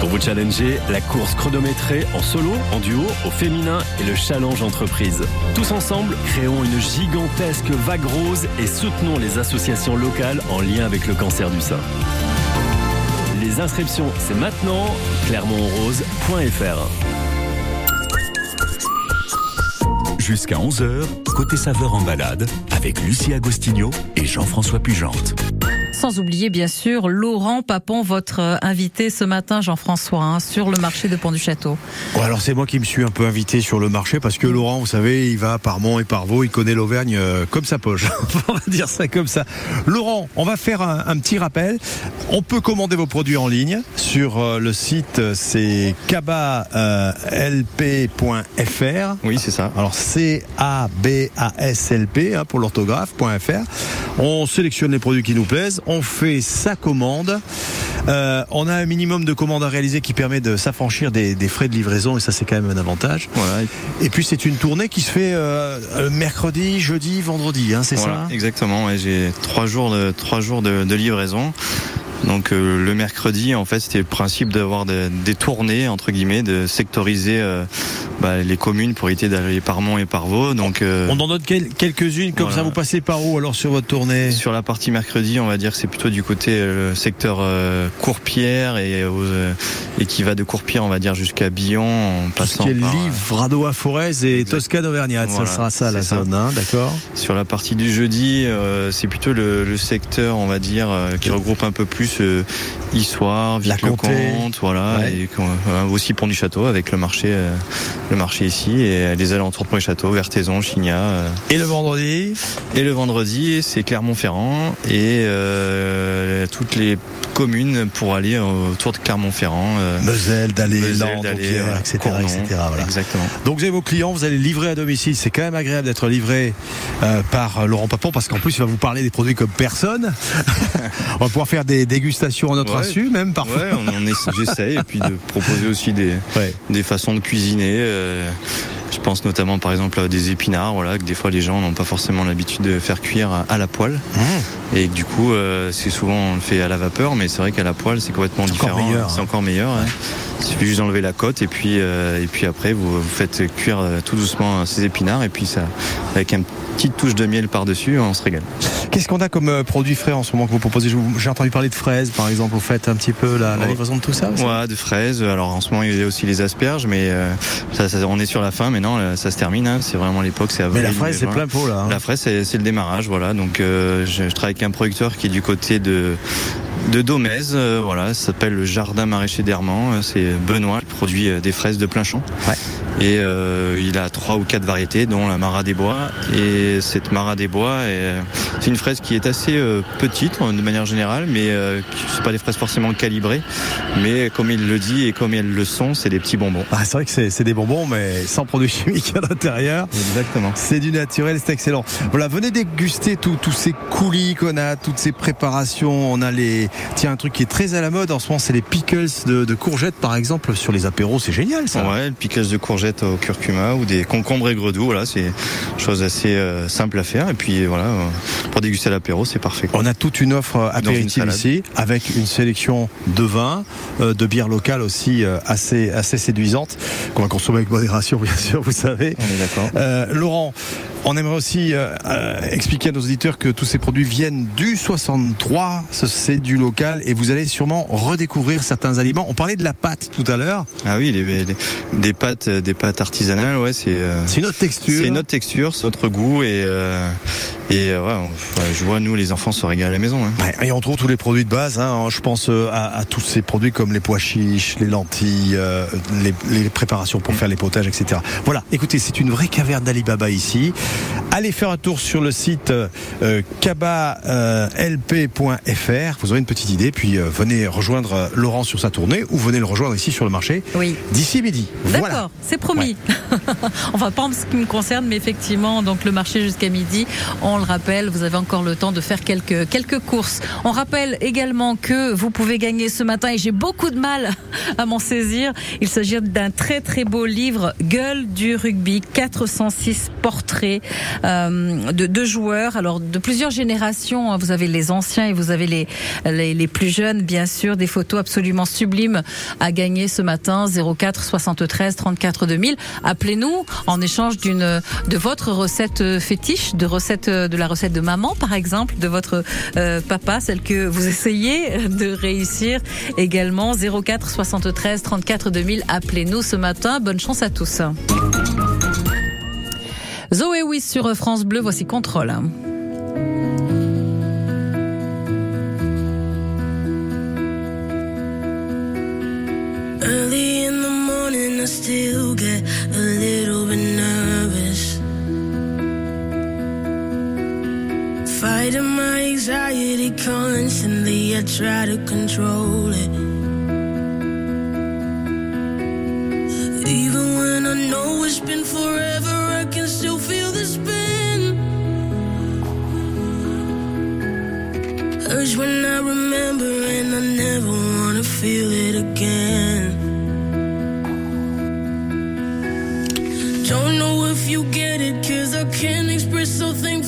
Pour vous challenger, la course chronométrée en solo, en duo, au féminin et le challenge entreprise. Tous ensemble, créons une gigantesque vague rose et soutenons les associations locales en lien avec le cancer du sein. Les inscriptions, c'est maintenant, clermontrose.fr. Jusqu'à 11h, côté saveur en balade, avec Lucie Agostinho et Jean-François Pugente. Sans oublier bien sûr Laurent Papon, votre euh, invité ce matin, Jean-François, hein, sur le marché de Pont du Château. Alors c'est moi qui me suis un peu invité sur le marché parce que Laurent, vous savez, il va par Mont et par Vaux, il connaît l'Auvergne euh, comme sa poche. on va dire ça comme ça. Laurent, on va faire un, un petit rappel. On peut commander vos produits en ligne sur euh, le site, c'est cabalp.fr. Oui, c'est ça. Alors C A B A S L P hein, pour l'orthographe.fr. On sélectionne les produits qui nous plaisent, on fait sa commande. Euh, on a un minimum de commandes à réaliser qui permet de s'affranchir des, des frais de livraison et ça c'est quand même un avantage. Voilà. Et puis c'est une tournée qui se fait euh, euh, mercredi, jeudi, vendredi, hein, c'est Voilà, ça? Exactement. ouais, J'ai trois jours de trois jours de, de livraison. Donc euh, le mercredi, en fait, c'était le principe d'avoir des, des tournées entre guillemets, de sectoriser euh, bah, les communes pour éviter d'aller par Mont et par Vaux. Donc euh, On en quel- quelques-unes comme Voilà. ça. Vous passez par où alors sur votre tournée? Sur la partie mercredi, on va dire que c'est plutôt du côté secteur Courpierre et, qui va de Courpierre, on va dire jusqu'à Billon, en passant par, Livre, Radoa Forez et Toscane Auvergnate, Voilà, ça sera ça la ça. zone, hein, d'accord Sur la partie du jeudi, c'est plutôt le, le secteur, on va dire, qui regroupe un peu plus euh, Issoire, La Comté. Vic-le-Comte, voilà, Ouais. et euh, aussi Pont du Château avec le marché, euh, le marché ici et les alentours de Pont du Château, Vertaison, Chignat. euh. Et le vendredi Et le vendredi, c'est Clermont-Ferrand et euh, toutes les communes pour aller autour de Clermont-Ferrand. euh, Moselle, Dompierre, voilà, etc., Cournon. etc., voilà. Exactement. Donc vous avez vos clients, vous allez livrer à domicile. C'est quand même agréable d'être livré euh, par Laurent Papon parce qu'en plus il va vous parler des produits comme personne. on va pouvoir faire des dégustations à notre Ouais. insu même parfois. Ouais, on, on essa- j'essaye et puis de proposer aussi des, des façons de cuisiner. euh, je pense notamment par exemple à des épinards, voilà, que des fois les gens n'ont pas forcément l'habitude de faire cuire à, à la poêle. Mmh. Et du coup, euh, c'est souvent on le fait à la vapeur, mais c'est vrai qu'à la poêle c'est complètement différent. C'est hein. encore meilleur. ouais. Il suffit juste d'enlever la côte et puis euh, et puis après vous, vous faites cuire euh, tout doucement ces épinards et puis ça avec une petite touche de miel par dessus, on se régale. Qu'est-ce qu'on a comme produits frais en ce moment que vous proposez? J'ai entendu parler de fraises par exemple. Vous faites un petit peu la, la Ouais. livraison de tout ça Ouais, de fraises. Alors en ce moment, il y a aussi les asperges, mais euh, ça, ça- on est sur la fin maintenant. là, Ça se termine. hein. C'est vraiment l'époque. C'est Mais la fraise c'est plein pot là. hein. La fraise, c'est le démarrage, voilà. Donc, je, je travaille un producteur qui est du côté de de Domez, euh, voilà. Ça s'appelle le Jardin Maraîcher d'Hermant. Euh, C'est Benoît qui produit euh, des fraises de plein champ. Et euh, il a trois ou quatre variétés, dont la Mara des Bois. Et cette Mara des Bois, est- euh, c'est une fraise qui est assez euh, petite euh, de manière générale, mais euh, c'est pas des fraises forcément calibrées. Mais comme il le dit et comme elles le sont, c'est des petits bonbons. Ah, c'est vrai que c'est c'est des bonbons, mais sans produits chimiques à l'intérieur. Exactement. C'est du naturel, c'est excellent. Voilà, venez déguster tous tous ces coulis qu'on a, toutes ces préparations. On a les, tiens, un truc qui est très à la mode en ce moment, c'est les pickles de, de courgettes, par exemple, sur les apéros. C'est génial, ça. Ouais, le piquage de courgettes au curcuma ou des concombres et gredous, voilà, c'est une chose assez euh, simple à faire. Et puis voilà, euh, pour déguster l'apéro, c'est parfait. quoi. On a toute une offre une apéritive ici, avec une sélection de vins, euh, de bières locales aussi euh, assez, assez séduisantes, qu'on va consommer avec modération, bien sûr, vous savez. On est d'accord. Euh, Laurent, on aimerait aussi euh, euh, expliquer à nos auditeurs que tous ces produits viennent du 63, ce- c'est du local, et vous allez sûrement redécouvrir certains aliments. On parlait de la pâte tout à l'heure. Ah oui, les, les- des pâtes, euh, des pâtes artisanales, ouais, c'est. euh, C'est une autre texture. C'est notre texture, c'est notre goût et euh, et euh, ouais, on- je vois nous les enfants se régalent à la maison. hein. Ouais, et on trouve tous les produits de base. Hein. Je pense à, à tous ces produits comme les pois chiches, les lentilles, euh, les, les préparations pour faire les potages, etc. Voilà. Écoutez, c'est une vraie caverne d'Alibaba ici. Allez faire un tour sur le site euh, kabalp.fr. Vous aurez une petite idée. Puis euh, venez rejoindre euh, Laurent sur sa tournée ou venez le rejoindre ici sur le marché. Oui. D'ici midi. D'accord, Voilà. c'est promis. enfin, pas en ce qui me concerne, mais effectivement, donc le marché jusqu'à midi, on le rappelle, vous avez encore le temps de faire quelques, quelques courses. On rappelle également que vous pouvez gagner ce matin, et j'ai beaucoup de mal à m'en saisir, il s'agit d'un très très beau livre, Gueule du rugby, 406 portraits euh, de, de joueurs, alors de plusieurs générations, hein. vous avez les anciens et vous avez les, les, plus jeunes, bien sûr, des photos absolument sublimes à gagner ce matin, 04 73 34 2000. Appelez-nous en échange d'une de votre recette fétiche, de recette de la recette de maman par exemple, de votre euh, papa, celle que vous essayez de réussir également 04 73 34 2000. Appelez-nous ce matin. Bonne chance à tous. Zoé Wiss sur France Bleu, voici Contrôle. Early in the morning, I still get a little bit nervous. Fighting my anxiety constantly, I try to control it. Even when I know it's been forever. When I remember, and I never wanna feel it again. Don't know if you get it, cause I can't express how thankful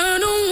I don't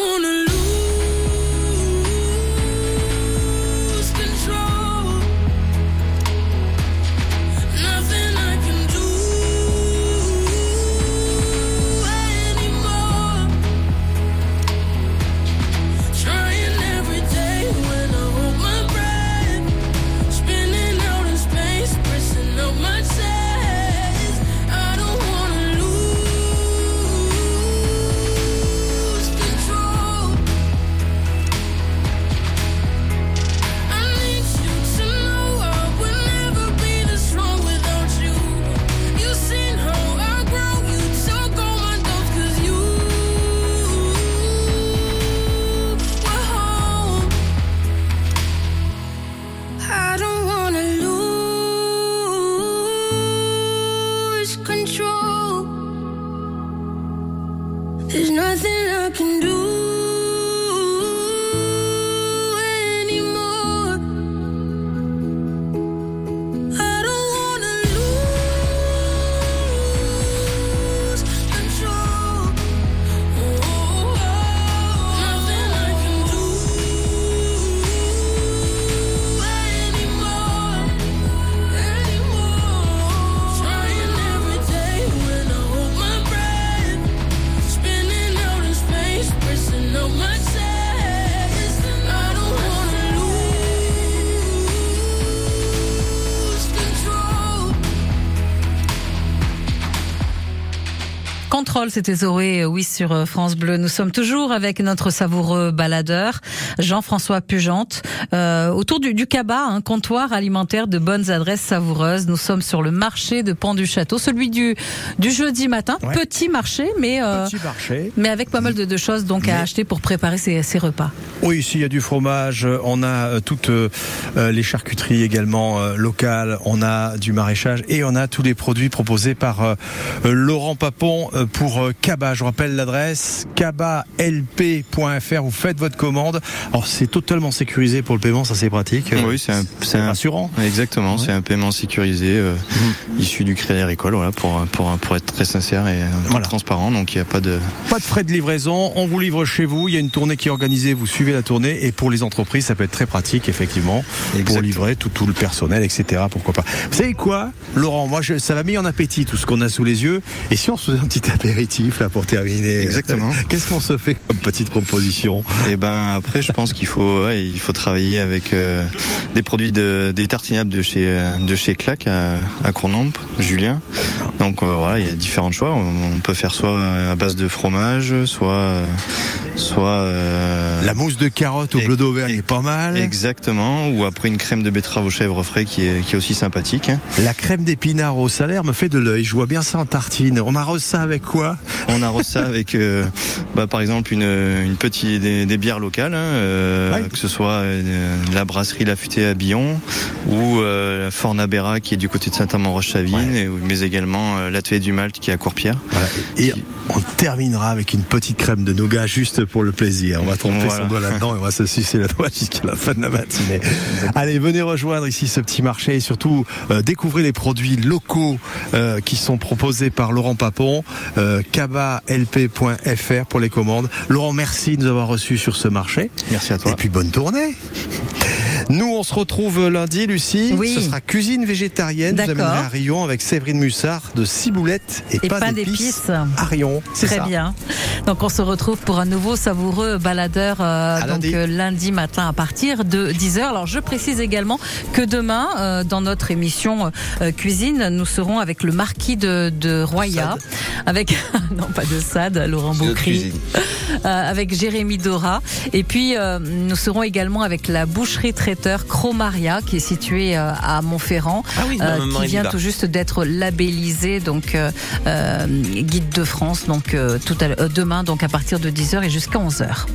C'était Zoé, euh, oui, sur euh, France Bleu. Nous sommes toujours avec notre savoureux baladeur, Jean-François Pugente, euh, autour du, du Cabas, un comptoir alimentaire de bonnes adresses savoureuses. Nous sommes sur le marché de Pont du Château, celui du, du jeudi matin. Ouais. Petit marché, mais, euh, Petit marché. mais avec pas mal de, de choses donc à acheter pour préparer ses, ses repas. Oui, ici il y a du fromage, on a toutes euh, les charcuteries également locales, on a du maraîchage et on a tous les produits proposés par Laurent Papon euh, pour euh, Cabas. Je rappelle l'adresse cabalp.fr. Vous faites votre commande. Alors c'est totalement sécurisé pour le paiement, ça c'est pratique. Oui, c'est un, c'est un- rassurant. Exactement, c'est un paiement sécurisé euh, issu du Crédit Agricole, voilà, pour, pour, pour être très sincère et euh, transparent. Donc il n'y a pas de. Pas de frais de livraison, on vous livre chez vous. Il y a une tournée qui est organisée, vous suivez la tournée. Et pour les entreprises, ça peut être très pratique, effectivement, pour livrer tout, tout le personnel, etc. Pourquoi pas. Vous savez quoi, Laurent? Moi, je, ça m'a mis en appétit tout ce qu'on a sous les yeux. Et si on se faisait un petit apéritif là pour terminer Exactement. Qu'est-ce qu'on se fait comme petite proposition Et ben après, je pense qu'il faut, ouais, il faut travailler avec euh, des produits de, des tartinables de chez de chez Clac à, à Julien. Donc euh, voilà, il y a différents choix. On, on peut faire soit à base de fromage, soit euh, soit euh, La mousse de carotte au bleu d'Auvergne est pas mal. Exactement, ou après une crème de betterave au chèvre frais qui est, qui est aussi sympathique. hein. La crème d'épinard au salaire me fait de l'œil. Je vois bien ça en tartine. On arrose ça avec quoi? On arrose ça avec, euh, bah, par exemple, une, une petite des, des bières locales, hein, euh, que ce soit la brasserie La Futée à Billon ou euh, Fornabera qui est du côté de Saint-Amand-Roche-Chavine, et- mais également la Tuée du Malte qui est à Courpierre. Et on terminera avec une petite crème de nougat juste pour le plaisir. On va tromper Voilà. son doigt là-dedans et on va se sucer la doigt jusqu'à la fin de la matinée. Allez, venez rejoindre ici ce petit marché et surtout euh, découvrez les produits locaux euh, qui sont proposés par Laurent Papon, euh, cabalp.fr pour les commandes. Laurent, merci de nous avoir reçus sur ce marché. Merci à toi. Et puis bonne tournée. Nous, on se retrouve lundi, Lucie. Oui. Ce sera cuisine végétarienne. Vous à Rion avec Séverine Mussard de ciboulette et, Et pain pain d'épices à Rion. C'est Très ça. bien. Donc on se retrouve pour un nouveau savoureux baladeur euh, donc lundi. euh, lundi matin à partir de 10h. Alors je précise également que demain euh, dans notre émission euh, cuisine, nous serons avec le marquis de, de Roya avec non pas de Sade, Laurent. Euh, avec Jérémy Dora. Et puis, euh, nous serons également avec la boucherie Cromaria, qui est située euh, à Montferrand, Ah oui, euh, qui vient tout juste d'être labellisée, donc euh, guide de France, donc tout à, demain, donc à partir de 10h et jusqu'à 11h.